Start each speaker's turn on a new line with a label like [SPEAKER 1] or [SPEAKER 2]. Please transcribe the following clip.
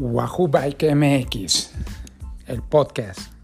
[SPEAKER 1] Wahoo Bike MX, el podcast.